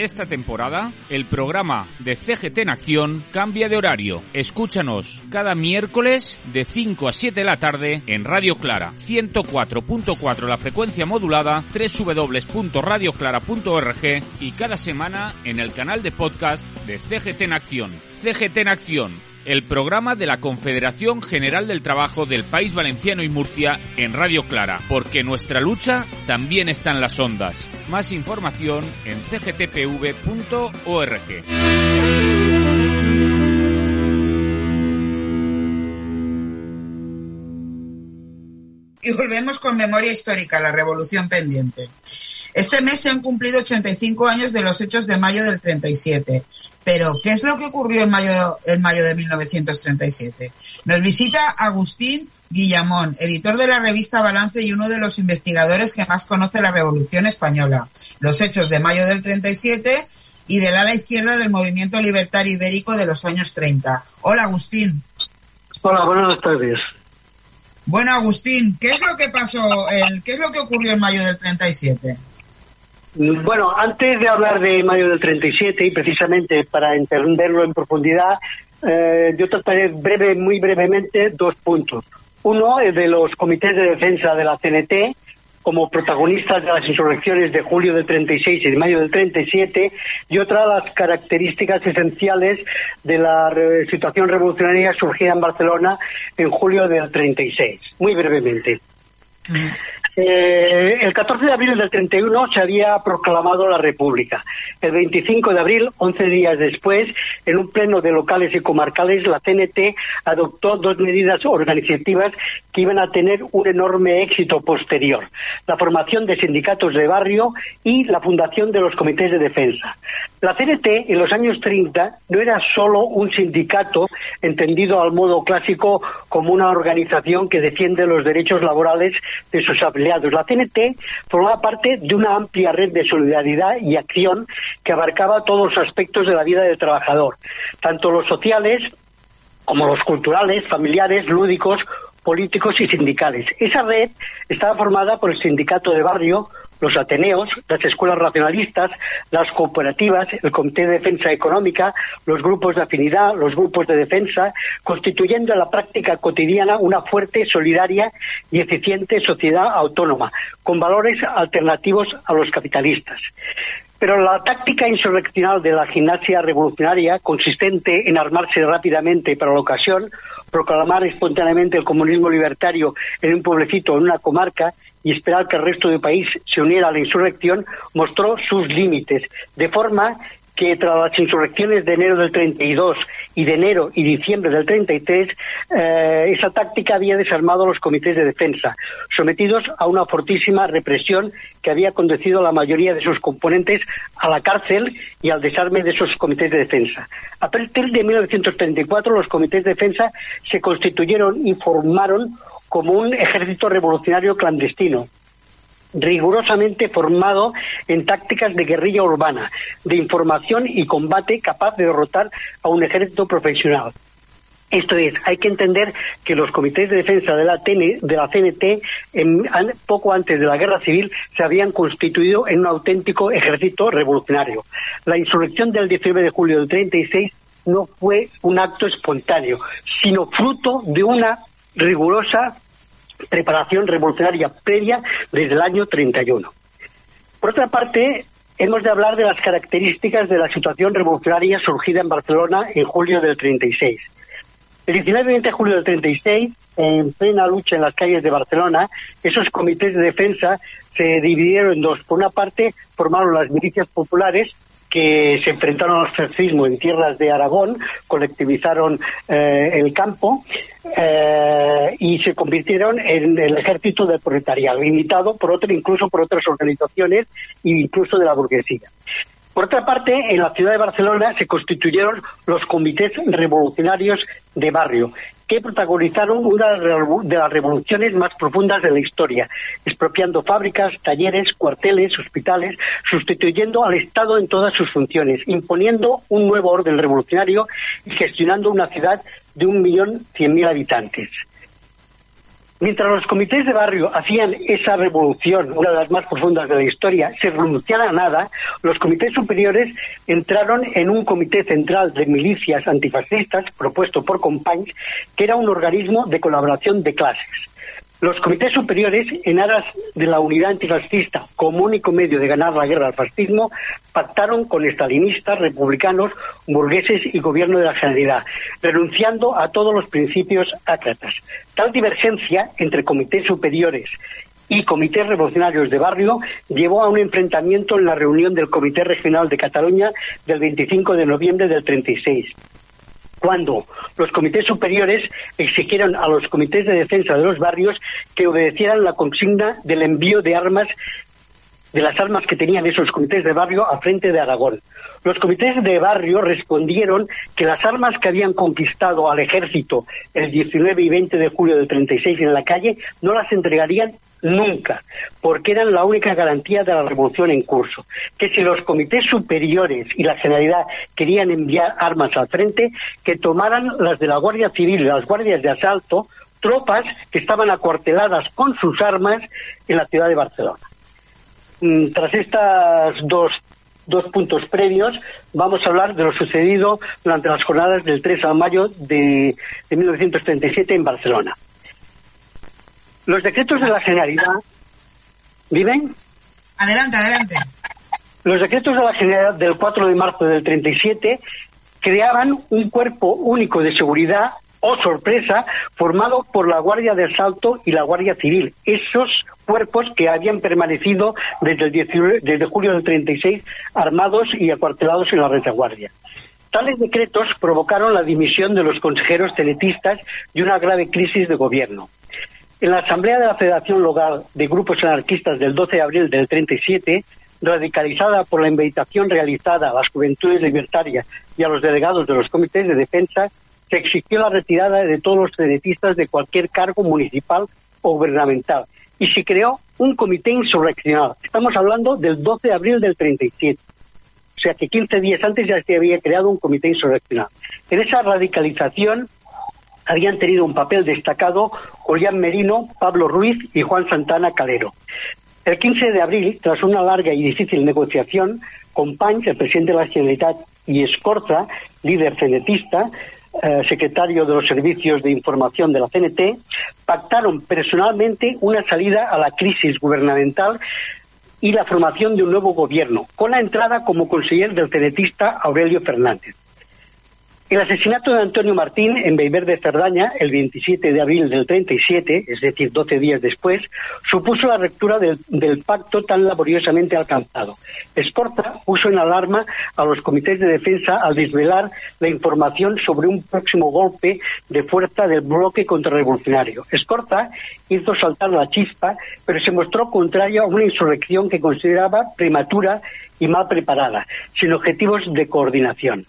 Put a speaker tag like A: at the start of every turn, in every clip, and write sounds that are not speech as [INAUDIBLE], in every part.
A: Esta temporada, el programa de CGT en Acción cambia de horario. Escúchanos cada miércoles de 5 a 7 de la tarde en Radio Clara, 104.4 la frecuencia modulada, www.radioclara.org y cada semana en el canal de podcast de CGT en Acción. CGT en Acción el programa de la Confederación General del Trabajo del País Valenciano y Murcia en Radio Clara, porque nuestra lucha también está en las ondas. Más información en cgtpv.org.
B: Y volvemos con memoria histórica, la revolución pendiente. Este mes se han cumplido 85 años de los hechos de mayo del 37. Pero, ¿qué es lo que ocurrió en mayo, en mayo de 1937? Nos visita Agustín Guillamón, editor de la revista Balance y uno de los investigadores que más conoce la Revolución Española, los hechos de mayo del 37 y del ala izquierda del movimiento libertario ibérico de los años 30. Hola, Agustín.
C: Hola, buenas tardes.
B: Bueno, Agustín, ¿qué es lo que pasó, el, qué es lo que ocurrió en mayo del 37?
C: Bueno, antes de hablar de mayo del 37 y precisamente para entenderlo en profundidad, eh, yo trataré breve, muy brevemente dos puntos. Uno es de los comités de defensa de la CNT, como protagonistas de las insurrecciones de julio del 36 y de mayo del 37, y otra las características esenciales de la situación revolucionaria surgida en Barcelona en julio del 36. Muy brevemente. Mm. Eh, el 14 de abril del 31 se había proclamado la República. El 25 de abril, 11 días después, en un pleno de locales y comarcales, la CNT adoptó dos medidas organizativas que iban a tener un enorme éxito posterior. La formación de sindicatos de barrio y la fundación de los comités de defensa. La CNT en los años 30 no era solo un sindicato entendido al modo clásico como una organización que defiende los derechos laborales de sus. La CNT formaba parte de una amplia red de solidaridad y acción que abarcaba todos los aspectos de la vida del trabajador, tanto los sociales como los culturales, familiares, lúdicos, políticos y sindicales. Esa red estaba formada por el sindicato de barrio, los Ateneos, las escuelas racionalistas, las cooperativas, el Comité de Defensa Económica, los grupos de afinidad, los grupos de defensa, constituyendo en la práctica cotidiana una fuerte, solidaria y eficiente sociedad autónoma, con valores alternativos a los capitalistas. Pero la táctica insurreccional de la gimnasia revolucionaria, consistente en armarse rápidamente para la ocasión, proclamar espontáneamente el comunismo libertario en un pueblecito, en una comarca, y esperar que el resto del país se uniera a la insurrección, mostró sus límites, de forma que tras las insurrecciones de enero del 32 y de enero y diciembre del 33, eh, esa táctica había desarmado los comités de defensa, sometidos a una fortísima represión que había conducido a la mayoría de sus componentes a la cárcel y al desarme de esos comités de defensa. A partir de 1934, los comités de defensa se constituyeron y formaron como un ejército revolucionario clandestino, rigurosamente formado en tácticas de guerrilla urbana, de información y combate capaz de derrotar a un ejército profesional. Esto es, hay que entender que los comités de defensa de la, de la CNT, poco antes de la guerra civil, se habían constituido en un auténtico ejército revolucionario. La insurrección del 19 de julio del 36 no fue un acto espontáneo, sino fruto de una rigurosa preparación revolucionaria previa desde el año 31. Por otra parte, hemos de hablar de las características de la situación revolucionaria surgida en Barcelona en julio del 36. El 19 y 20 de julio del 36, en plena lucha en las calles de Barcelona, esos comités de defensa se dividieron en dos. Por una parte, formaron las milicias populares que se enfrentaron al fascismo en tierras de Aragón, colectivizaron eh, el campo eh, y se convirtieron en el ejército del proletariado, imitado por otro, incluso por otras organizaciones e incluso de la burguesía. Por otra parte, en la ciudad de Barcelona se constituyeron los comités revolucionarios de barrio, que protagonizaron una de las revoluciones más profundas de la historia, expropiando fábricas, talleres, cuarteles, hospitales, sustituyendo al Estado en todas sus funciones, imponiendo un nuevo orden revolucionario y gestionando una ciudad de un millón cien mil habitantes. Mientras los comités de barrio hacían esa revolución, una de las más profundas de la historia, se renunciara a nada, los comités superiores entraron en un comité central de milicias antifascistas propuesto por Companys, que era un organismo de colaboración de clases. Los comités superiores, en aras de la unidad antifascista como único medio de ganar la guerra al fascismo, pactaron con estalinistas, republicanos, burgueses y gobierno de la Generalidad, renunciando a todos los principios ácratas. Tal divergencia entre comités superiores y comités revolucionarios de barrio llevó a un enfrentamiento en la reunión del Comité Regional de Cataluña del 25 de noviembre del 36 cuando los comités superiores exigieron a los comités de defensa de los barrios que obedecieran la consigna del envío de armas de las armas que tenían esos comités de barrio a frente de Aragón. Los comités de barrio respondieron que las armas que habían conquistado al ejército el 19 y 20 de julio del 36 en la calle no las entregarían nunca, porque eran la única garantía de la revolución en curso. Que si los comités superiores y la Generalidad querían enviar armas al frente, que tomaran las de la Guardia Civil y las guardias de asalto, tropas que estaban acuarteladas con sus armas en la ciudad de Barcelona. Mm, tras estos dos, dos puntos previos, vamos a hablar de lo sucedido durante las jornadas del 3 de mayo de, de 1937 en Barcelona. Los decretos de la Generalidad. ¿Viven?
B: Adelante, adelante.
C: Los decretos de la Generalidad del 4 de marzo del 37 creaban un cuerpo único de seguridad oh sorpresa, formado por la Guardia de Asalto y la Guardia Civil. Esos cuerpos que habían permanecido desde, el desde julio del 36 armados y acuartelados en la retaguardia. Tales decretos provocaron la dimisión de los consejeros teletistas y una grave crisis de gobierno. En la Asamblea de la Federación Local de Grupos Anarquistas del 12 de abril del 37, radicalizada por la invitación realizada a las juventudes libertarias y a los delegados de los comités de defensa, se exigió la retirada de todos los cenetistas de cualquier cargo municipal o gubernamental y se creó un comité insurreccional. Estamos hablando del 12 de abril del 37. O sea que 15 días antes ya se había creado un comité insurreccional. En esa radicalización habían tenido un papel destacado Julián Merino, Pablo Ruiz y Juan Santana Calero. El 15 de abril, tras una larga y difícil negociación, Companys, el presidente de la Generalitat, y Escorza, líder cenetista, eh, secretario de los Servicios de Información de la CNT, pactaron personalmente una salida a la crisis gubernamental y la formación de un nuevo gobierno, con la entrada como consejero del cenetista Aurelio Fernández. El asesinato de Antonio Martín en Beiber de Cerdaña, el 27 de abril del 37, es decir, 12 días después, supuso la ruptura del, pacto tan laboriosamente alcanzado. Escorta puso en alarma a los comités de defensa al desvelar la información sobre un próximo golpe de fuerza del bloque contrarrevolucionario. Escorta hizo saltar la chispa, pero se mostró contrario a una insurrección que consideraba prematura y mal preparada, sin objetivos de coordinación.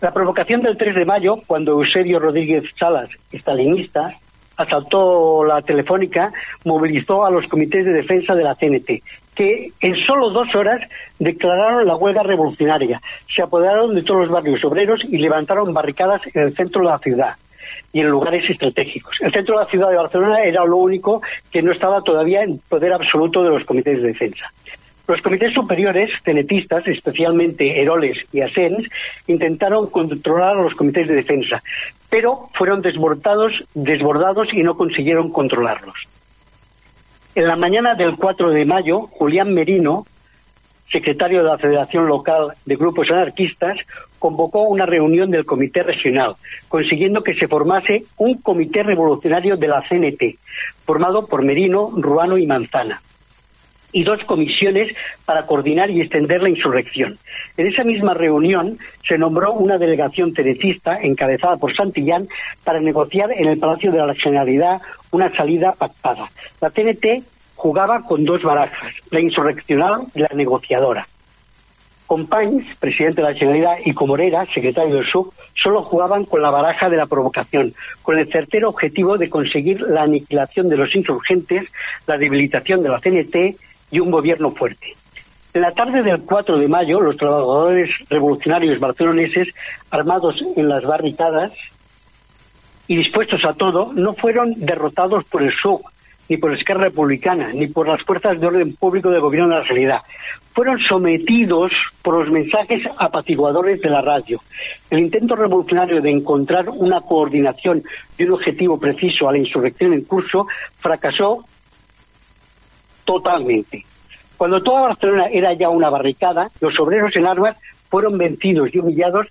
C: La provocación del 3 de mayo, cuando Eusebio Rodríguez Salas, estalinista, asaltó la telefónica, movilizó a los comités de defensa de la CNT, que en solo dos horas declararon la huelga revolucionaria, se apoderaron de todos los barrios obreros y levantaron barricadas en el centro de la ciudad y en lugares estratégicos. El centro de la ciudad de Barcelona era lo único que no estaba todavía en poder absoluto de los comités de defensa. Los comités superiores tenetistas, especialmente Heroles y Asens, intentaron controlar a los comités de defensa, pero fueron desbordados, desbordados y no consiguieron controlarlos. En la mañana del 4 de mayo, Julián Merino, secretario de la Federación Local de Grupos Anarquistas, convocó una reunión del Comité Regional, consiguiendo que se formase un Comité Revolucionario de la CNT, formado por Merino, Ruano y Manzana y dos comisiones para coordinar y extender la insurrección. En esa misma reunión se nombró una delegación terecista encabezada por Santillán para negociar en el Palacio de la Generalidad una salida pactada. La TNT jugaba con dos barajas, la insurreccional y la negociadora. Companys, presidente de la Generalidad, y Comorera, secretario del SUB, solo jugaban con la baraja de la provocación, con el certero objetivo de conseguir la aniquilación de los insurgentes, la debilitación de la CNT y un gobierno fuerte. En la tarde del 4 de mayo, los trabajadores revolucionarios barceloneses, armados en las barricadas, y dispuestos a todo, no fueron derrotados por el SUG, ni por la Esquerra Republicana, ni por las fuerzas de orden público del gobierno de la realidad. Fueron sometidos por los mensajes apaciguadores de la radio. El intento revolucionario de encontrar una coordinación y un objetivo preciso a la insurrección en curso fracasó totalmente. Cuando toda Barcelona era ya una barricada, los obreros en armas fueron vencidos y humillados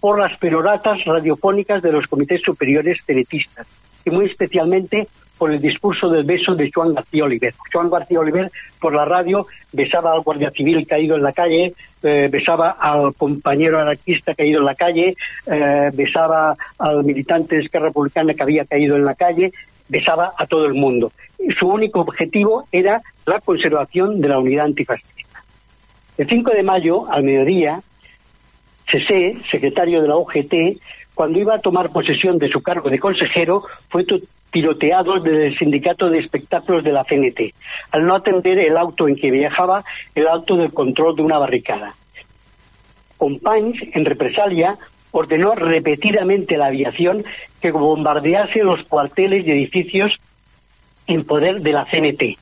C: por las peroratas radiofónicas de los comités superiores tenetistas y muy especialmente por el discurso del beso de Juan García Oliver. Juan García Oliver, por la radio, besaba al guardia civil caído en la calle, eh, besaba al compañero anarquista caído en la calle, eh, besaba al militante de Esquerra Republicana que había caído en la calle, besaba a todo el mundo. Su único objetivo era la conservación de la unidad antifascista. El 5 de mayo, al mediodía, CC, secretario de la OGT, cuando iba a tomar posesión de su cargo de consejero, fue tiroteado desde el sindicato de espectáculos de la CNT, al no atender el auto en que viajaba, el auto del control de una barricada. Companys, en represalia, ordenó repetidamente a la aviación que bombardease los cuarteles y edificios en poder de la CNT,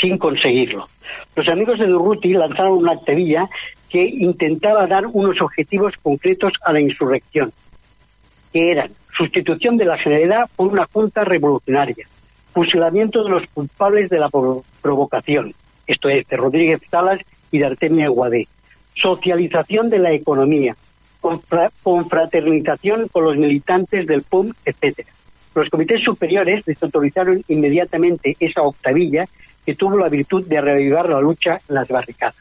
C: sin conseguirlo. Los amigos de Durruti lanzaron una actevilla que intentaba dar unos objetivos concretos a la insurrección, que eran sustitución de la Generalidad por una junta revolucionaria, fusilamiento de los culpables de la provocación, esto es, de Rodríguez Salas y de Artemia Guadé, socialización de la economía, confraternización con los militantes del PUM, etcétera. Los comités superiores desautorizaron inmediatamente esa octavilla que tuvo la virtud de reavivar la lucha en las barricadas.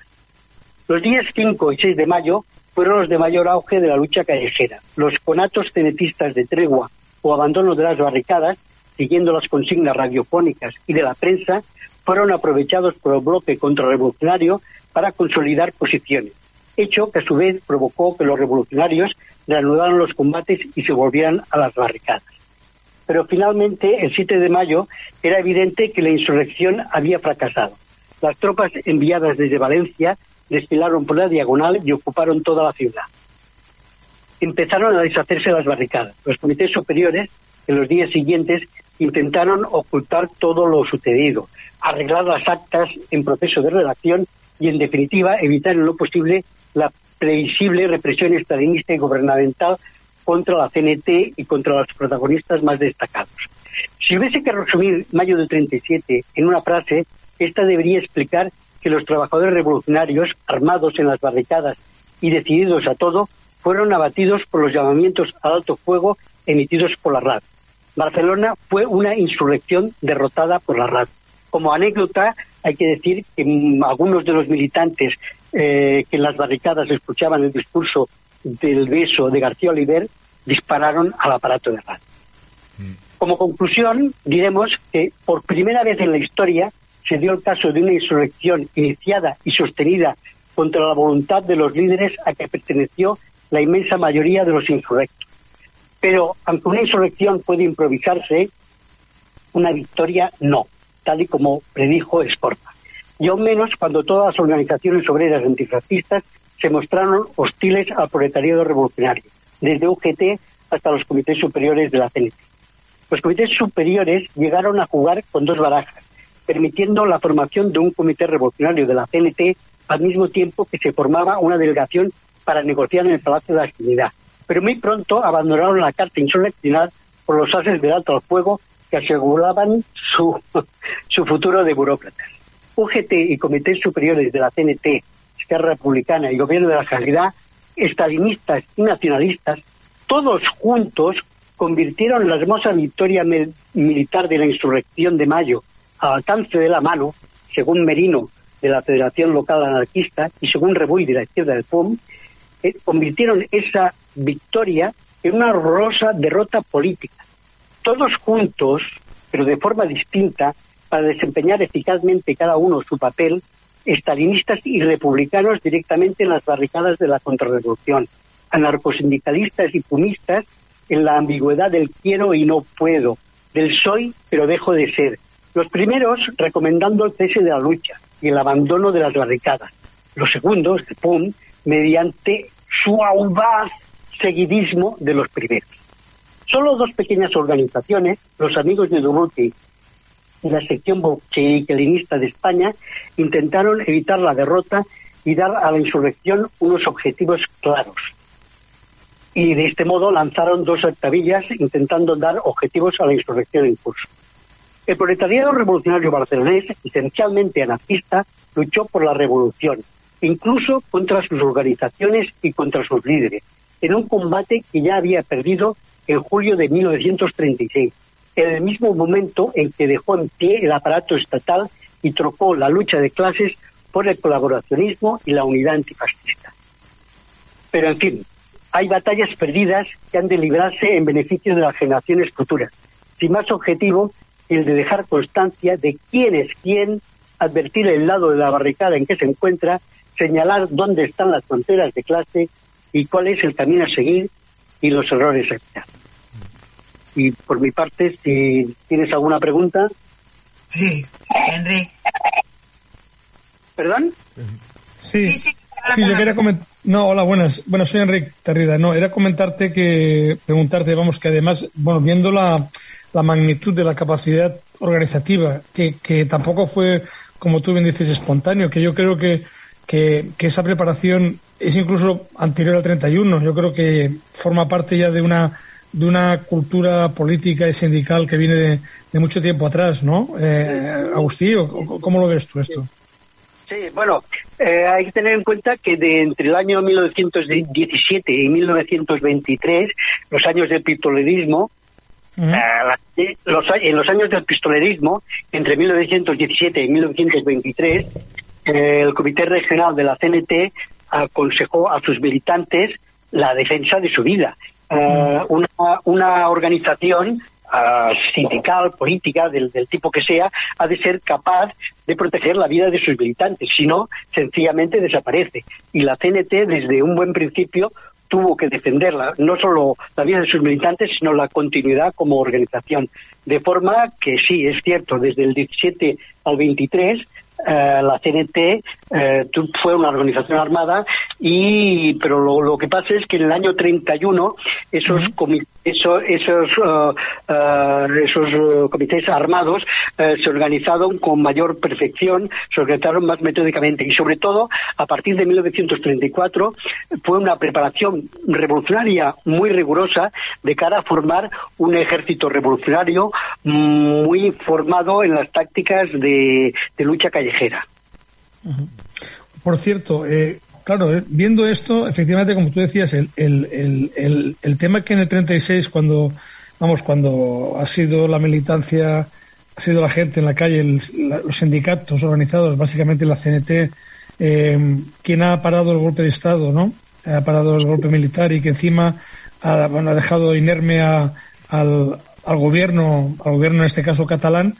C: Los días 5 y 6 de mayo fueron los de mayor auge de la lucha callejera. Los conatos cenetistas de tregua o abandono de las barricadas, siguiendo las consignas radiofónicas y de la prensa, fueron aprovechados por el bloque contrarrevolucionario para consolidar posiciones, hecho que a su vez provocó que los revolucionarios reanudaran los combates y se volvieran a las barricadas. Pero finalmente, el 7 de mayo, era evidente que la insurrección había fracasado. Las tropas enviadas desde Valencia desfilaron por la diagonal y ocuparon toda la ciudad. Empezaron a deshacerse las barricadas. Los comités superiores, en los días siguientes, intentaron ocultar todo lo sucedido, arreglar las actas en proceso de redacción y, en definitiva, evitar en lo posible la previsible represión estalinista y gubernamental contra la CNT y contra los protagonistas más destacados. Si hubiese que resumir mayo del 37 en una frase, esta debería explicar que los trabajadores revolucionarios, armados en las barricadas y decididos a todo, fueron abatidos por los llamamientos al alto fuego emitidos por la RAD. Barcelona fue una insurrección derrotada por la RAD. Como anécdota, hay que decir que algunos de los militantes eh, que en las barricadas escuchaban el discurso del beso de García Oliver dispararon al aparato de RAD. Mm. Como conclusión, diremos que por primera vez en la historia se dio el caso de una insurrección iniciada y sostenida contra la voluntad de los líderes a que perteneció la inmensa mayoría de los insurrectos. Pero aunque una insurrección puede improvisarse, una victoria no, tal y como predijo Escorta. Y aún menos cuando todas las organizaciones obreras antifascistas se mostraron hostiles al proletariado revolucionario, desde UGT hasta los comités superiores de la CNT. Los comités superiores llegaron a jugar con dos barajas, permitiendo la formación de un comité revolucionario de la CNT al mismo tiempo que se formaba una delegación para negociar en el Palacio de la Trinidad. Pero muy pronto abandonaron la carta insurreccional por los haces del alto al fuego que aseguraban su, [LAUGHS] su futuro de burócratas. UGT y comités superiores de la CNT, Esquerra Republicana y Gobierno de la Calidad, estalinistas y nacionalistas, todos juntos convirtieron la hermosa victoria militar de la insurrección de mayo al alcance de la mano, según Merino de la Federación Local Anarquista y según Rebuy de la izquierda del POM, eh, convirtieron esa victoria en una horrorosa derrota política. Todos juntos, pero de forma distinta, para desempeñar eficazmente cada uno su papel, estalinistas y republicanos directamente en las barricadas de la contrarrevolución, anarcosindicalistas y pumistas en la ambigüedad del quiero y no puedo, del soy pero dejo de ser, los primeros recomendando el cese de la lucha y el abandono de las barricadas. Los segundos, PUM, mediante su audaz seguidismo de los primeros. Solo dos pequeñas organizaciones, los Amigos de Durruti y la sección bolchevique-leninista de España, intentaron evitar la derrota y dar a la insurrección unos objetivos claros. Y de este modo lanzaron dos octavillas intentando dar objetivos a la insurrección en curso. El proletariado revolucionario barcelonés, esencialmente anarquista, luchó por la revolución, incluso contra sus organizaciones y contra sus líderes, en un combate que ya había perdido en julio de 1936, en el mismo momento en que dejó en pie el aparato estatal y trocó la lucha de clases por el colaboracionismo y la unidad antifascista. Pero, en fin, hay batallas perdidas que han de librarse en beneficio de las generaciones futuras, sin más objetivo que el de dejar constancia de quién es quién, advertir el lado de la barricada en que se encuentra, señalar dónde están las fronteras de clase y cuál es el camino a seguir y los errores a evitar. Y por mi parte, si tienes alguna pregunta.
B: Sí, Enrique.
C: ¿Perdón?
D: Sí, sí, yo quería comentar. No, hola, buenas. Bueno, soy Enrique Terrida. No, era comentarte que, preguntarte, vamos, que además, bueno, viendo la, la magnitud de la capacidad organizativa, que, que tampoco fue, como tú bien dices, espontáneo, que yo creo que, que, que esa preparación es incluso anterior al 31. Yo creo que forma parte ya de una de una cultura política y sindical que viene de, de mucho tiempo atrás, ¿no? Eh, Agustín, ¿cómo lo ves tú esto?
C: Sí, bueno, eh, hay que tener en cuenta que de entre el año 1917 y 1923, los años del pistolerismo, eh, los, en los años del pistolerismo, entre 1917 y 1923, eh, el Comité Regional de la CNT aconsejó a sus militantes la defensa de su vida. Una, una organización sindical, política, del, tipo que sea, ha de ser capaz de proteger la vida de sus militantes, si no, sencillamente desaparece. Y la CNT, desde un buen principio, tuvo que defenderla, no solo la vida de sus militantes, sino la continuidad como organización. De forma que sí, es cierto, desde el 17 al 23 eh, la CNT eh, fue una organización armada y pero lo, que pasa es que en el año 31 esos esos esos, uh, esos comités armados se organizaron con mayor perfección, se organizaron más metódicamente y sobre todo a partir de 1934 fue una preparación revolucionaria muy rigurosa de cara a formar un ejército revolucionario muy formado en las tácticas de, de lucha callejera.
D: Por cierto, eh, claro, eh, viendo esto, efectivamente, como tú decías, el, el, tema que en el 36, cuando, vamos, cuando ha sido la militancia, ha sido la gente en la calle, los sindicatos organizados, básicamente la CNT, eh, quien ha parado el golpe de Estado, ¿no? Ha parado el golpe militar y que encima ha, bueno, ha dejado inerme a, al, al gobierno, al gobierno en este caso catalán,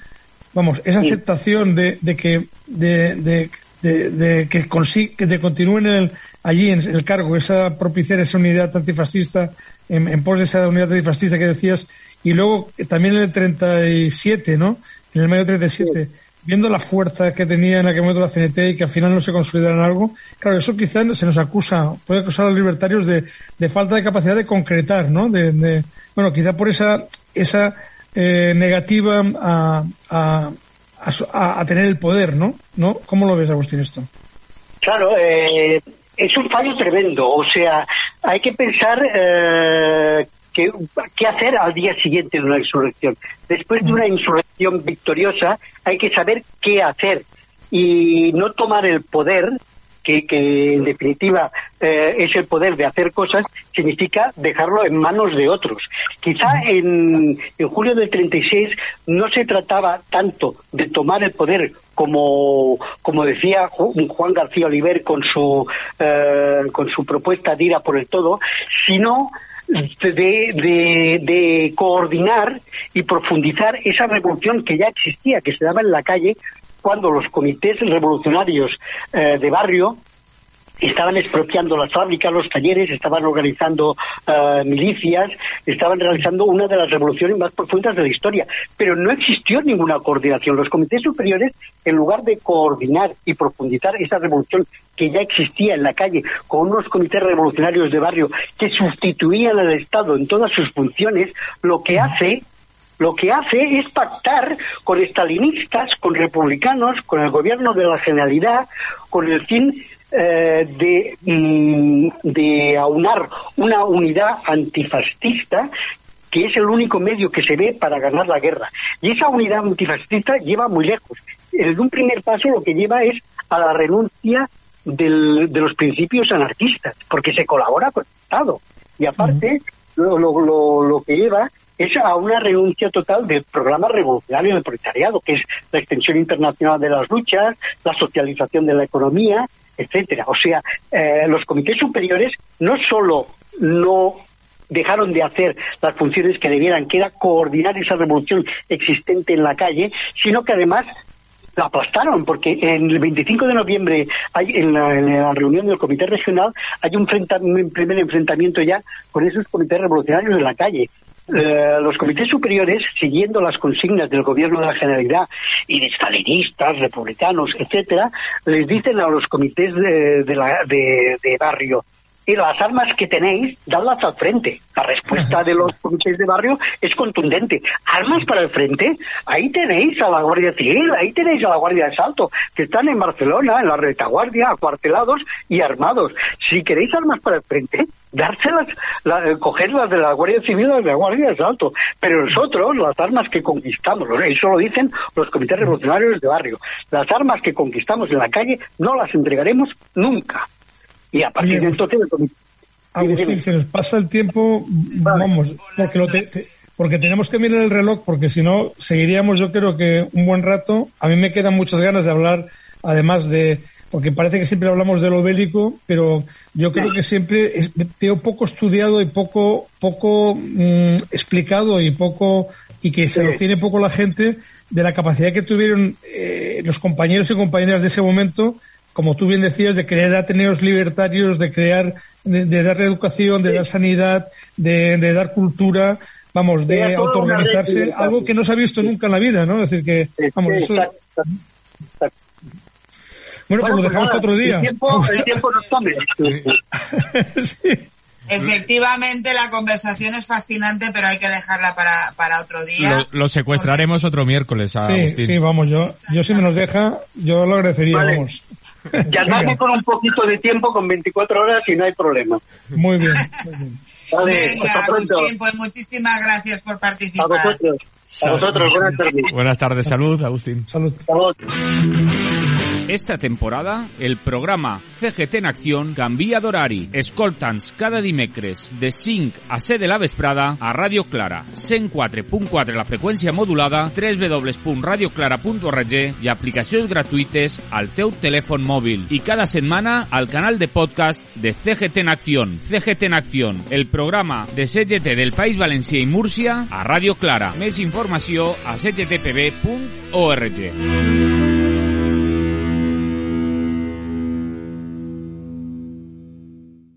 D: vamos, esa aceptación de, de que, de, de, de, que, que de continúen el, allí en el cargo, esa propiciar esa unidad antifascista, en, en pos de esa unidad antifascista que decías, y luego también en el 37, ¿no? En el mayo 37, viendo la fuerza que tenía en aquel momento la CNT y que al final no se consolidara en algo, claro, eso quizás se nos acusa, puede acusar a los libertarios de, de falta de capacidad de concretar, ¿no? De, de, bueno, quizá por esa, esa eh, negativa a, a, a, tener el poder, ¿no? ¿no? ¿Cómo lo ves, Agustín, esto?
C: Claro, eh, es un fallo tremendo. O sea, hay que pensar eh, qué hacer al día siguiente de una insurrección. Después de una insurrección victoriosa, hay que saber qué hacer y no tomar el poder que, en definitiva eh, es el poder de hacer cosas, significa dejarlo en manos de otros. Quizá en, en julio del 36 no se trataba tanto de tomar el poder como, como decía Juan García Oliver con su, eh, con su propuesta de ir a por el todo, sino de, de, de, coordinar y profundizar esa revolución que ya existía, que se daba en la calle cuando los comités revolucionarios eh, de barrio estaban expropiando las fábricas, los talleres, estaban organizando eh, milicias, estaban realizando una de las revoluciones más profundas de la historia. Pero no existió ninguna coordinación. Los comités superiores, en lugar de coordinar y profundizar esa revolución que ya existía en la calle, con unos comités revolucionarios de barrio que sustituían al Estado en todas sus funciones, lo que hace lo que hace es pactar con estalinistas, con republicanos, con el gobierno de la Generalidad, con el fin eh, de, mm, de aunar una unidad antifascista que es el único medio que se ve para ganar la guerra. Y esa unidad antifascista lleva muy lejos. En un primer paso lo que lleva es a la renuncia del, de los principios anarquistas, porque se colabora con el Estado. Y aparte, lo, lo, lo, que lleva es a una renuncia total del programa revolucionario del proletariado, que es la extensión internacional de las luchas, la socialización de la economía, etcétera. O sea, eh, los comités superiores no solo no dejaron de hacer las funciones que debieran, que era coordinar esa revolución existente en la calle, sino que además la aplastaron, porque en el 25 de noviembre, hay, en, la, reunión del Comité Regional, hay un, un, primer enfrentamiento ya con esos comités revolucionarios en la calle. Eh, los comités superiores, siguiendo las consignas del gobierno de la Generalidad y de stalinistas, republicanos, etcétera, les dicen a los comités de, de barrio, y las armas que tenéis, dadlas al frente. La respuesta de los comités de barrio es contundente. Armas para el frente, ahí tenéis a la Guardia Civil, ahí tenéis a la Guardia de Salto, que están en Barcelona, en la retaguardia, acuartelados y armados. Si queréis armas para el frente, dárselas, la, cogerlas de la Guardia Civil o de la Guardia de Salto. Pero nosotros, las armas que conquistamos, eso lo dicen los comités revolucionarios de barrio, las armas que conquistamos en la calle no las entregaremos nunca. Y a partir de entonces...
D: Agustín, se nos pasa el tiempo, vamos, porque, lo porque tenemos que mirar el reloj, porque si no, seguiríamos yo creo que un buen rato. A mí me quedan muchas ganas de hablar, además de, porque parece que siempre hablamos de lo bélico, pero yo creo que siempre veo poco estudiado y poco, poco mm, explicado y poco, y que se lo tiene poco la gente de la capacidad que tuvieron eh, los compañeros y compañeras de ese momento como tú bien decías, de crear ateneos libertarios, de crear, de, dar educación, de dar sanidad, de, dar cultura, vamos, de autoorganizarse, algo que no se ha visto nunca en la vida, ¿no? Es decir, que, vamos, eso... Bueno, pues lo pues dejamos otro día.
C: El tiempo, el tiempo nos [LAUGHS]
B: sí. Efectivamente, la conversación es fascinante, pero hay que dejarla para, para otro día.
A: Lo, secuestraremos otro miércoles a
D: sí, Sí, vamos, yo, yo si me nos deja, yo lo agradecería, vamos.
C: Llamarme con un poquito de tiempo, con 24 horas y no hay problema.
D: Muy bien. Muy bien.
B: Vale, Venga, Agustín, pues muchísimas gracias por participar.
C: A vosotros. A vosotros, buenas tardes.
A: Buenas tardes, salud, Agustín.
D: Salud.
C: Salud.
A: Esta temporada, el programa CGT en Acción canvia d'horari. Escolta'ns cada dimecres de 5 a 7 de la vesprada a Ràdio Clara, 104.4 la freqüència modulada, www.radioclara.org i aplicacions gratuïtes al teu telèfon mòbil. I cada setmana al canal de podcast de CGT en Acción. CGT en Acción, el programa de CGT del País Valencià i Múrcia a Ràdio Clara. Més informació a cgtpb.org.